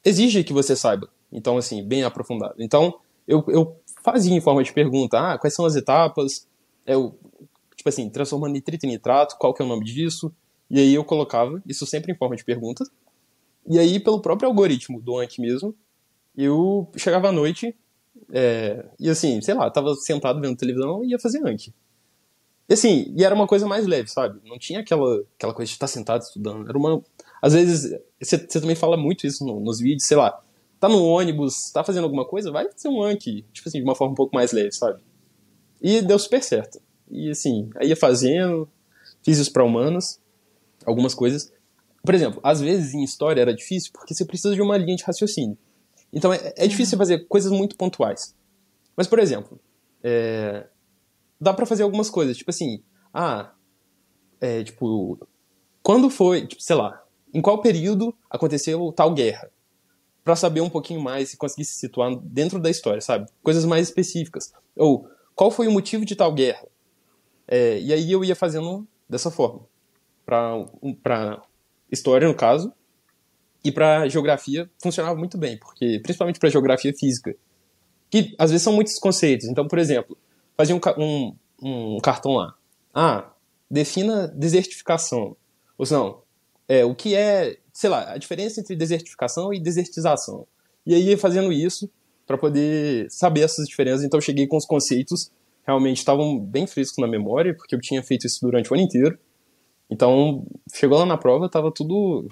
Speaker 2: Exige que você saiba, então, assim, bem aprofundado. Então, eu, eu fazia em forma de pergunta, ah, quais são as etapas, eu, tipo assim, transformando nitrito em nitrato, qual que é o nome disso, e aí eu colocava, isso sempre em forma de pergunta, e aí, pelo próprio algoritmo do Anki mesmo, eu chegava à noite, é, e assim, sei lá, tava sentado vendo televisão e ia fazer Anki. E assim, e era uma coisa mais leve, sabe? Não tinha aquela, aquela coisa de estar sentado estudando. Era uma. Às vezes, você também fala muito isso no- nos vídeos, sei lá. Tá no ônibus, tá fazendo alguma coisa, vai fazer um Anki. Tipo assim, de uma forma um pouco mais leve, sabe? E deu super certo. E assim, aí ia fazendo, fiz isso pra humanas, algumas coisas. Por exemplo, às vezes em história era difícil porque você precisa de uma linha de raciocínio. Então é, é difícil você fazer coisas muito pontuais. Mas, por exemplo, é, dá pra fazer algumas coisas, tipo assim, ah, é, tipo, quando foi, tipo, sei lá, em qual período aconteceu tal guerra? Pra saber um pouquinho mais e conseguir se situar dentro da história, sabe? Coisas mais específicas. Ou, qual foi o motivo de tal guerra? É, e aí eu ia fazendo dessa forma. Pra, um- pra história, no caso, e pra geografia funcionava muito bem, porque principalmente pra geografia física, que às vezes são muitos conceitos. Então, por exemplo, fazia um, um, um cartão lá. Ah, defina desertificação. Ou não, é, o que é, sei lá, a diferença entre desertificação e desertização. E aí fazendo isso para poder saber essas diferenças. Então eu cheguei com os conceitos realmente estavam bem frescos na memória, porque eu tinha feito isso durante o ano inteiro. Então, chegou lá na prova, tava tudo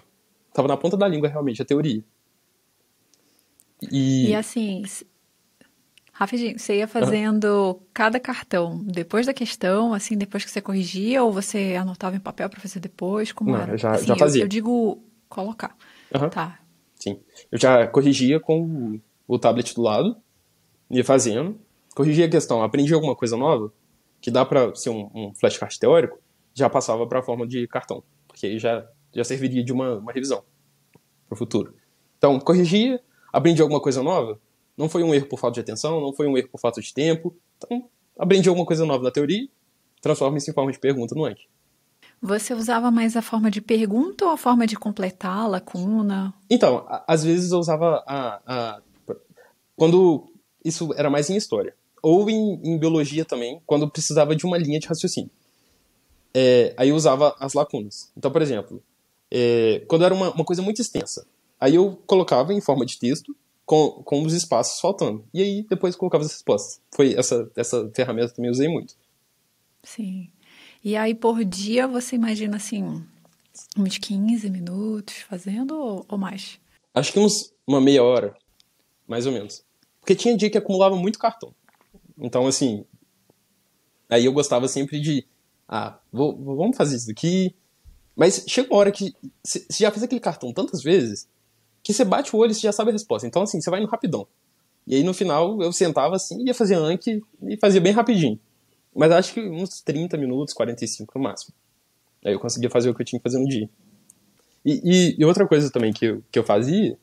Speaker 2: tava na ponta da língua realmente a teoria. E,
Speaker 1: E assim, rapidinho, você ia fazendo cada cartão depois da questão, assim, depois que você corrigia, ou você anotava em papel para fazer depois? Como
Speaker 2: Não,
Speaker 1: era?
Speaker 2: eu já-
Speaker 1: Assim,
Speaker 2: já
Speaker 1: eu-
Speaker 2: fazia.
Speaker 1: Eu, digo colocar.
Speaker 2: Aham.
Speaker 1: Tá.
Speaker 2: Sim. Eu já corrigia com o- o tablet do lado, ia fazendo, corrigia a questão, aprendi alguma coisa nova, que dá pra ser um, um flashcard teórico, já passava pra forma de cartão, porque aí já, já serviria de uma, uma revisão pro futuro. Então, corrigia, aprendi alguma coisa nova, não foi um erro por falta de atenção, não foi um erro por falta de tempo, então, aprendi alguma coisa nova na teoria, transforma isso em forma de pergunta no Anki.
Speaker 1: Você usava mais a forma de pergunta ou a forma de completar a lacuna?
Speaker 2: Então, às vezes eu usava a, a, Quando isso era mais em história. Ou em, em biologia também, quando precisava de uma linha de raciocínio. É, aí eu usava as lacunas. Então, por exemplo, é, quando era uma, uma coisa muito extensa, aí eu colocava em forma de texto com, com os espaços faltando. E aí depois colocava as respostas. Foi essa, essa ferramenta também usei muito.
Speaker 1: Sim. E aí por dia você imagina assim, uns 15 minutos fazendo ou, ou mais?
Speaker 2: Acho que uns uma meia hora, mais ou menos. Porque tinha dia que acumulava muito cartão. Então, assim. Aí eu gostava sempre de. Ah, vou, vamos fazer isso aqui. Mas chega uma hora que. Você já fez aquele cartão tantas vezes que você bate o olho e você já sabe a resposta. Então, assim, você vai no rapidão. E aí no final eu sentava assim, ia fazer Anki e fazia bem rapidinho. Mas acho que uns 30 minutos, 45 no máximo. Aí eu conseguia fazer o que eu tinha que fazer no dia. E, e, e outra coisa também que eu, que eu fazia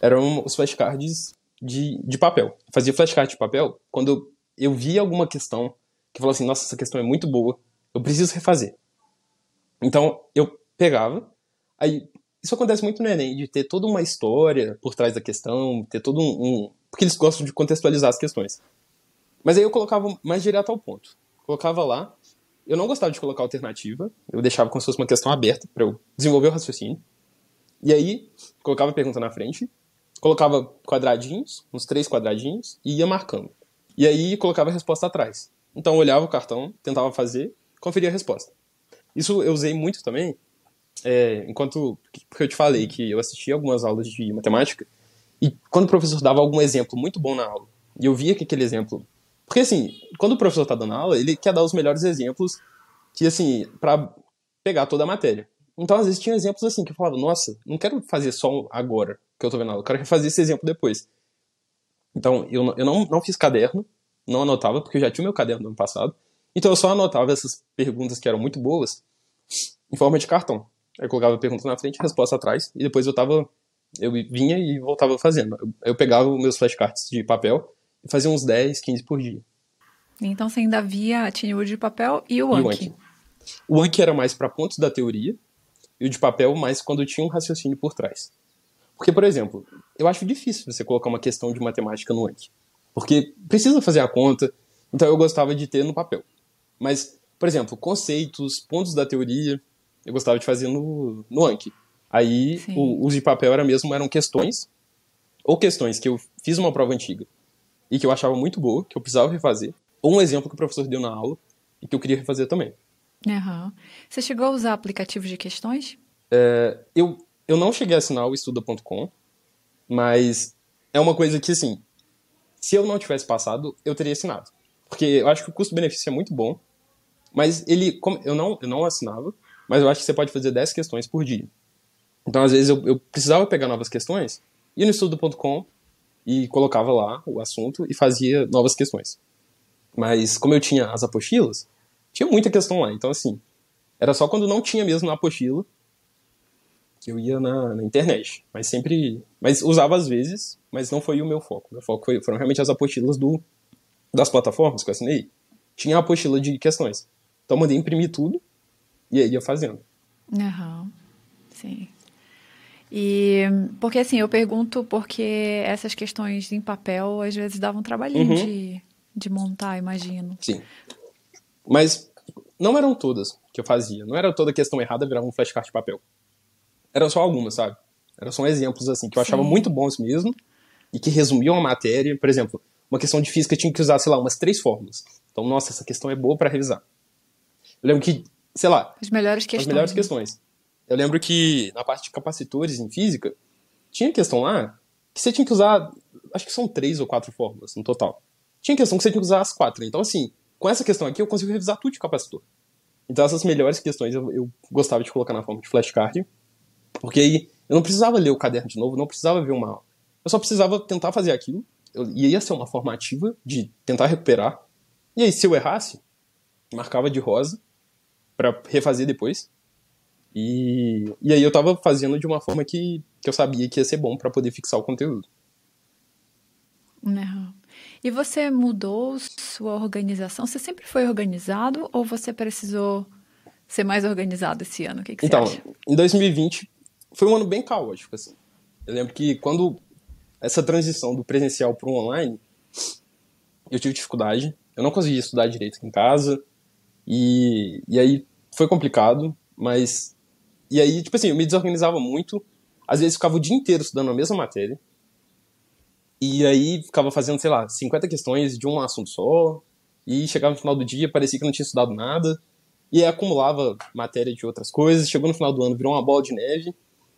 Speaker 2: eram os flashcards de, de papel. Eu fazia flashcard de papel quando eu, eu via alguma questão que falava assim, nossa, essa questão é muito boa, eu preciso refazer. Então eu pegava, aí isso acontece muito no Enem, de ter toda uma história por trás da questão, ter todo um, um porque eles gostam de contextualizar as questões. Mas aí eu colocava mais direto ao ponto colocava lá. Eu não gostava de colocar alternativa, eu deixava como se fosse uma questão aberta para eu desenvolver o raciocínio. E aí, colocava a pergunta na frente, colocava quadradinhos, uns três quadradinhos, e ia marcando. E aí, colocava a resposta atrás. Então, eu olhava o cartão, tentava fazer, conferia a resposta. Isso eu usei muito também, é, enquanto. Porque eu te falei que eu assisti algumas aulas de matemática, e quando o professor dava algum exemplo muito bom na aula, e eu via que aquele exemplo porque, assim, quando o professor tá dando aula, ele quer dar os melhores exemplos que, assim, para pegar toda a matéria. Então, às vezes, tinha exemplos assim que eu falava, nossa, não quero fazer só agora que eu tô vendo aula, eu quero fazer esse exemplo depois. Então, eu, eu não, não fiz caderno, não anotava, porque eu já tinha o meu caderno no ano passado. Então, eu só anotava essas perguntas que eram muito boas em forma de cartão. Aí eu colocava a pergunta na frente, a resposta atrás, e depois eu tava. Eu vinha e voltava fazendo. Eu, eu pegava os meus flashcards de papel e fazia uns 10, 15 por dia.
Speaker 1: Então você ainda via, tinha o de papel e o Anki.
Speaker 2: O Anki era mais para pontos da teoria e o de papel mais quando tinha um raciocínio por trás. Porque, por exemplo, eu acho difícil você colocar uma questão de matemática no Anki. Porque precisa fazer a conta, então eu gostava de ter no papel. Mas, por exemplo, conceitos, pontos da teoria, eu gostava de fazer no, no Anki. Aí, o, os de papel era mesmo, eram questões, ou questões que eu fiz uma prova antiga e que eu achava muito boa, que eu precisava refazer, ou um exemplo que o professor deu na aula e que eu queria refazer também.
Speaker 1: Uhum. Você chegou a usar aplicativos de questões?
Speaker 2: É, eu, eu não cheguei a assinar o estuda.com, mas é uma coisa que, assim, se eu não tivesse passado, eu teria assinado. Porque eu acho que o custo-benefício é muito bom, mas ele, como, eu, não, eu não assinava, mas eu acho que você pode fazer 10 questões por dia. Então, às vezes, eu, eu precisava pegar novas questões, ia no estudo.com, e colocava lá o assunto e fazia novas questões. Mas como eu tinha as apostilas, tinha muita questão lá. Então, assim, era só quando não tinha mesmo na apostila que eu ia na, na internet. Mas sempre. Mas usava às vezes, mas não foi o meu foco. Meu foco foi, foram realmente as apostilas do, das plataformas que eu assinei. Tinha a apostila de questões. Então, eu mandei imprimir tudo e aí ia fazendo.
Speaker 1: Aham, sim. E porque assim, eu pergunto porque essas questões em papel às vezes davam um trabalhinho uhum. de, de montar, imagino.
Speaker 2: Sim. Mas não eram todas que eu fazia. Não era toda questão errada virar um flashcard de papel. Eram só algumas, sabe? Eram só exemplos assim que eu achava Sim. muito bons mesmo e que resumiam a matéria. Por exemplo, uma questão de física tinha que usar, sei lá, umas três fórmulas. Então, nossa, essa questão é boa para revisar. Eu lembro que, sei lá,
Speaker 1: as melhores questões.
Speaker 2: As melhores né? questões. Eu lembro que na parte de capacitores em física, tinha questão lá que você tinha que usar, acho que são três ou quatro fórmulas no total. Tinha questão que você tinha que usar as quatro. Então, assim, com essa questão aqui eu consigo revisar tudo de capacitor. Então, essas melhores questões eu, eu gostava de colocar na forma de flashcard, porque aí eu não precisava ler o caderno de novo, não precisava ver uma aula. Eu só precisava tentar fazer aquilo, eu, ia ser uma formativa de tentar recuperar. E aí, se eu errasse, marcava de rosa para refazer depois. E, e aí eu tava fazendo de uma forma que, que eu sabia que ia ser bom para poder fixar o conteúdo.
Speaker 1: Uhum. E você mudou sua organização? Você sempre foi organizado ou você precisou ser mais organizado esse ano? O que, que
Speaker 2: então,
Speaker 1: você acha?
Speaker 2: em 2020 foi um ano bem caótico, assim. Eu lembro que quando essa transição do presencial para o online, eu tive dificuldade. Eu não conseguia estudar direito aqui em casa. E, e aí foi complicado, mas. E aí, tipo assim, eu me desorganizava muito. Às vezes ficava o dia inteiro estudando a mesma matéria. E aí ficava fazendo, sei lá, 50 questões de um assunto só. E chegava no final do dia, parecia que não tinha estudado nada. E aí acumulava matéria de outras coisas. Chegou no final do ano, virou uma bola de neve.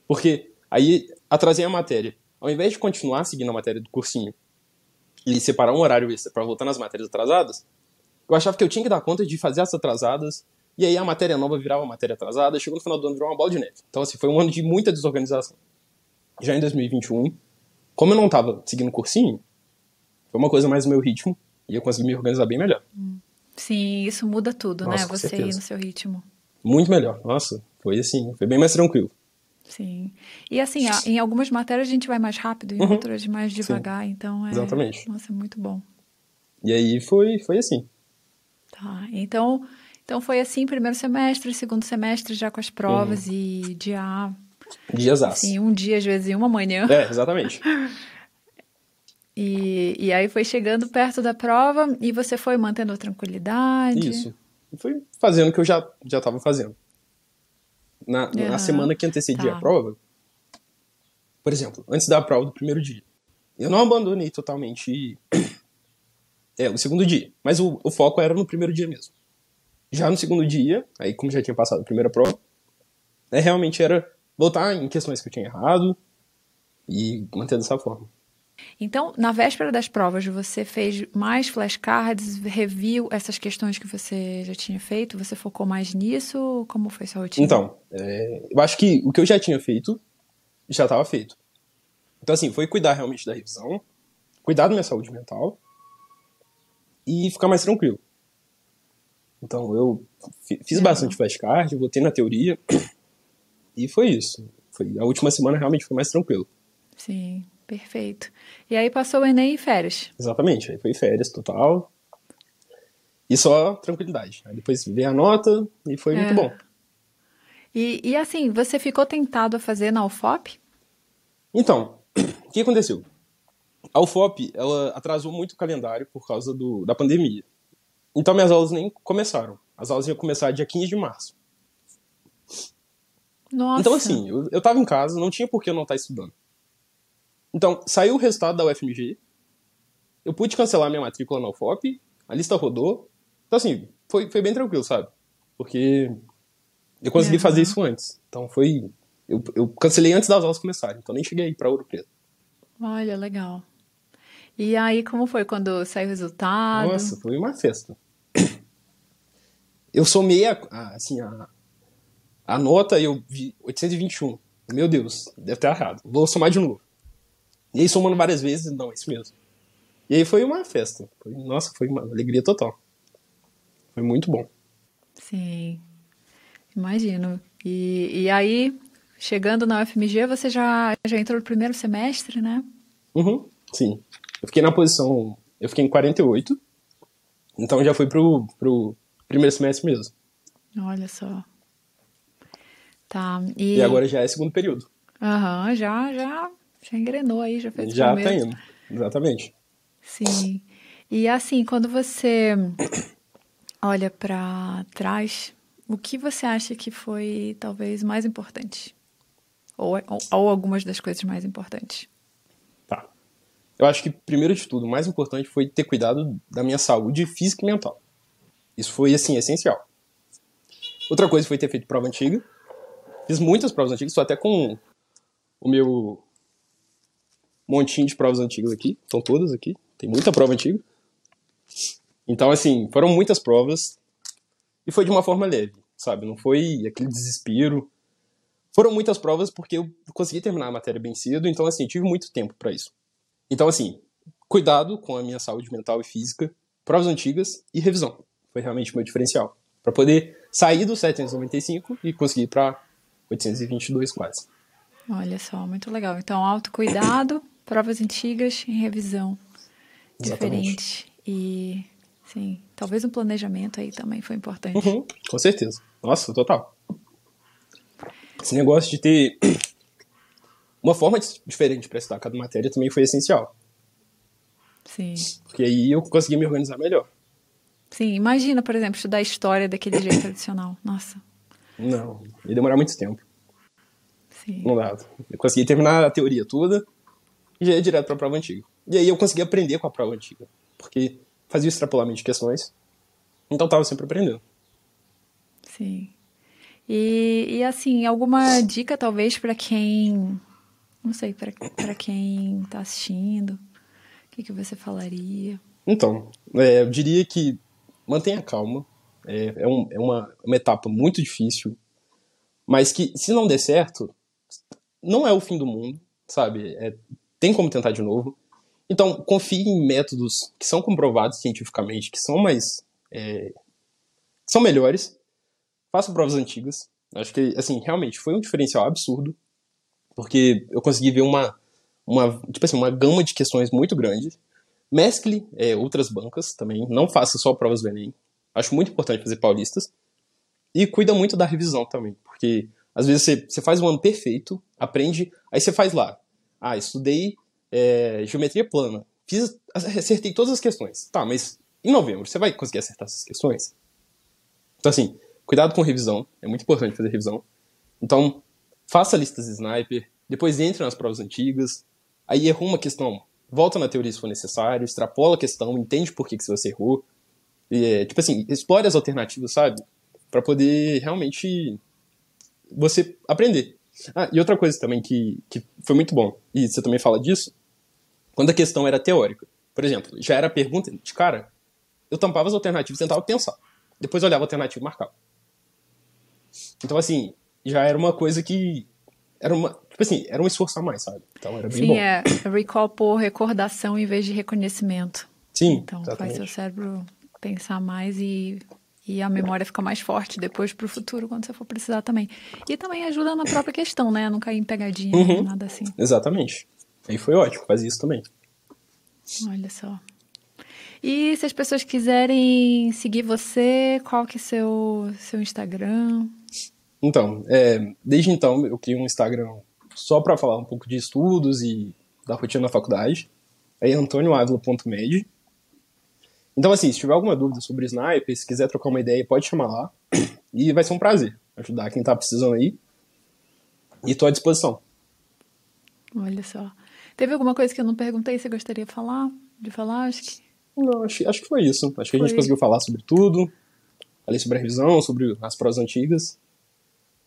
Speaker 2: Porque aí atrasei a matéria. Ao invés de continuar seguindo a matéria do cursinho e separar um horário extra para voltar nas matérias atrasadas, eu achava que eu tinha que dar conta de fazer as atrasadas. E aí a matéria nova virava matéria atrasada. Chegou no final do ano, virou uma bola de neve. Então, assim, foi um ano de muita desorganização. Já em 2021, como eu não estava seguindo cursinho, foi uma coisa mais no meu ritmo e eu consegui me organizar bem melhor.
Speaker 1: Sim, isso muda tudo,
Speaker 2: Nossa,
Speaker 1: né? Você
Speaker 2: certeza.
Speaker 1: ir no seu ritmo.
Speaker 2: Muito melhor. Nossa, foi assim, foi bem mais tranquilo.
Speaker 1: Sim. E assim, em algumas matérias a gente vai mais rápido, em
Speaker 2: Uhum.
Speaker 1: outras mais devagar, então é.
Speaker 2: Exatamente.
Speaker 1: Nossa, é muito bom.
Speaker 2: E aí foi, foi assim.
Speaker 1: Tá. Então, então foi assim, primeiro semestre, segundo semestre já com as provas
Speaker 2: Uhum.
Speaker 1: e dia
Speaker 2: Dias
Speaker 1: assim, um dia às vezes e uma manhã.
Speaker 2: É, exatamente.
Speaker 1: E, e aí foi chegando perto da prova e você foi mantendo a tranquilidade.
Speaker 2: Isso. Foi fazendo o que eu já, já tava fazendo. Na, na
Speaker 1: Aham.
Speaker 2: semana que antecedia
Speaker 1: Tá.
Speaker 2: a prova, por exemplo, antes da prova do primeiro dia, eu não abandonei totalmente é, o segundo dia, mas o, o foco era no primeiro dia mesmo. Já no segundo dia, aí como já tinha passado a primeira prova, né, realmente era voltar em questões que eu tinha errado e manter dessa forma.
Speaker 1: Então, na véspera das provas, você fez mais flashcards, reviu essas questões que você já tinha feito? Você focou mais nisso? Como foi sua rotina?
Speaker 2: Então, é, eu acho que o que eu já tinha feito já estava feito. Então, assim, foi cuidar realmente da revisão, cuidar da minha saúde mental e ficar mais tranquilo. Então, eu fi- fiz bastante flashcard, voltei na teoria e foi isso. Foi, a última semana realmente foi mais tranquilo.
Speaker 1: Sim, perfeito. E aí passou o Enem e férias.
Speaker 2: Exatamente, aí foi férias total e só tranquilidade. Aí depois veio a nota e foi
Speaker 1: É.
Speaker 2: muito bom.
Speaker 1: E, e assim, você ficou tentado a fazer na UFOP?
Speaker 2: Então, o que aconteceu? A UFOP, ela atrasou muito o calendário por causa do, da pandemia. Então, minhas aulas nem começaram. As aulas iam começar dia 15 de março.
Speaker 1: Nossa.
Speaker 2: Então, assim, eu, eu tava em casa, não tinha por que eu não estar estudando. Então, saiu o resultado da UFMG, eu pude cancelar minha matrícula na UFOP, a lista rodou. Então, assim, foi, foi bem tranquilo, sabe? Porque eu consegui
Speaker 1: Uhum.
Speaker 2: fazer isso antes. Então, foi... Eu, eu cancelei antes das aulas começarem, então nem cheguei para Ouro Preto.
Speaker 1: Olha, legal. E aí, como foi quando saiu o resultado?
Speaker 2: Nossa, foi uma festa. Eu somei a, a- assim, a, a nota e eu vi 821. Meu Deus, deve ter errado. Vou somar de novo. E aí, somando várias vezes, não, é isso mesmo. E aí foi uma festa. Foi- nossa, foi uma alegria total. Foi muito bom.
Speaker 1: Sim, imagino. E, e aí, chegando na UFMG, você já, já entrou no primeiro semestre, né?
Speaker 2: Uhum, sim. Eu fiquei na posição. Eu fiquei em 48. Então já fui pro, pro primeiro semestre mesmo.
Speaker 1: Olha só. Tá. E,
Speaker 2: E agora já é segundo período.
Speaker 1: Aham, já, já, já engrenou aí, já fez o
Speaker 2: Já tá
Speaker 1: primeiro.
Speaker 2: indo. Exatamente.
Speaker 1: Sim. E assim, quando você olha pra trás, o que você acha que foi talvez mais importante? Ou, ou, ou algumas das coisas mais importantes?
Speaker 2: Eu acho que, primeiro de tudo, o mais importante foi ter cuidado da minha saúde física e mental. Isso foi, assim, essencial. Outra coisa foi ter feito prova antiga. Fiz muitas provas antigas, estou até com o meu montinho de provas antigas aqui. Estão todas aqui. Tem muita prova antiga. Então, assim, foram muitas provas. E foi de uma forma leve, sabe? Não foi aquele desespero. Foram muitas provas porque eu consegui terminar a matéria bem cedo, então assim, tive muito tempo para isso. Então assim, cuidado com a minha saúde mental e física, provas antigas e revisão. Foi realmente o meu diferencial para poder sair do 795 e conseguir ir para 822 quase.
Speaker 1: Olha só, muito legal. Então, autocuidado, provas antigas e revisão. diferente. E, sim, talvez um planejamento aí também foi importante.
Speaker 2: Uhum, com certeza. Nossa, total. Esse negócio de ter uma forma diferente para estudar cada matéria também foi essencial.
Speaker 1: Sim.
Speaker 2: Porque aí eu consegui me organizar melhor.
Speaker 1: Sim, imagina, por exemplo, estudar história daquele jeito tradicional. Nossa.
Speaker 2: Não, ia demorar muito tempo.
Speaker 1: Sim.
Speaker 2: Não dava. Eu consegui terminar a teoria toda e já ia direto para a prova antiga. E aí eu consegui aprender com a prova antiga, porque fazia o extrapolamento de questões, então tava sempre aprendendo.
Speaker 1: Sim. E, e assim, alguma dica talvez para quem, não sei, para quem está assistindo, o que, que você falaria?
Speaker 2: Então, é, eu diria que mantenha calma. É, é, um, é uma, uma etapa muito difícil, mas que se não der certo, não é o fim do mundo, sabe? É, tem como tentar de novo. Então, confie em métodos que são comprovados cientificamente, que são mais. É, são melhores. Faça provas antigas. Acho que, assim, realmente foi um diferencial absurdo, porque eu consegui ver uma, uma, tipo assim, uma gama de questões muito grande. Mescle é, outras bancas também, não faça só provas do Enem. Acho muito importante fazer paulistas. E cuida muito da revisão também, porque às vezes você, você faz um ano perfeito, aprende, aí você faz lá. Ah, estudei é, geometria plana. Fiz, acertei todas as questões. Tá, mas em novembro você vai conseguir acertar essas questões? Então, assim, cuidado com revisão. É muito importante fazer revisão. Então, faça listas de sniper, depois entre nas provas antigas, aí errou uma questão, volta na teoria se for necessário, extrapola a questão, entende por que, que você errou. E, é, tipo assim, explore as alternativas, sabe? para poder realmente você aprender. Ah, e outra coisa também que, que foi muito bom, e você também fala disso, quando a questão era teórica. Por exemplo, já era pergunta de cara, eu tampava as alternativas tentava pensar. Depois olhava a alternativa e marcava. Então, assim, já era uma coisa que. Era uma. Tipo assim, era um esforço a mais, sabe? Então era bem
Speaker 1: Sim,
Speaker 2: bom.
Speaker 1: é recall por recordação em vez de reconhecimento.
Speaker 2: Sim.
Speaker 1: Então
Speaker 2: exatamente.
Speaker 1: faz seu cérebro pensar mais e e a memória fica mais forte depois para o futuro, quando você for precisar também. E também ajuda na própria questão, né? Não cair em pegadinha,
Speaker 2: Uhum.
Speaker 1: nada assim.
Speaker 2: Exatamente. Aí foi ótimo, fazia isso também.
Speaker 1: Olha só. E se as pessoas quiserem seguir você, qual que é seu seu Instagram?
Speaker 2: Então, é, desde então eu criei um Instagram só para falar um pouco de estudos e da rotina na faculdade. É antonioavila.med. Então, assim, se tiver alguma dúvida sobre sniper, se quiser trocar uma ideia, pode chamar lá. E vai ser um prazer ajudar quem tá precisando aí. E tô à disposição.
Speaker 1: Olha só. Teve alguma coisa que eu não perguntei, você gostaria de falar? De falar? Acho que
Speaker 2: Não, acho, acho que foi isso. Acho que a gente
Speaker 1: Foi.
Speaker 2: conseguiu falar sobre tudo. Falei sobre a revisão, sobre as provas antigas.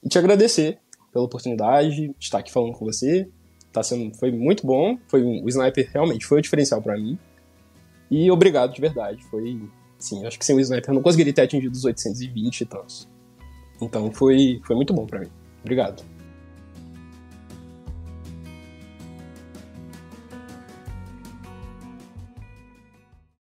Speaker 2: E te agradecer pela oportunidade de estar aqui falando com você. Tá sendo, foi muito bom. Foi o Sniper realmente foi o diferencial para mim. E obrigado de verdade. Foi, sim, acho que sem o Sniper eu não conseguiria ter atingido os 820 e tantos. Então foi, foi muito bom para mim. Obrigado.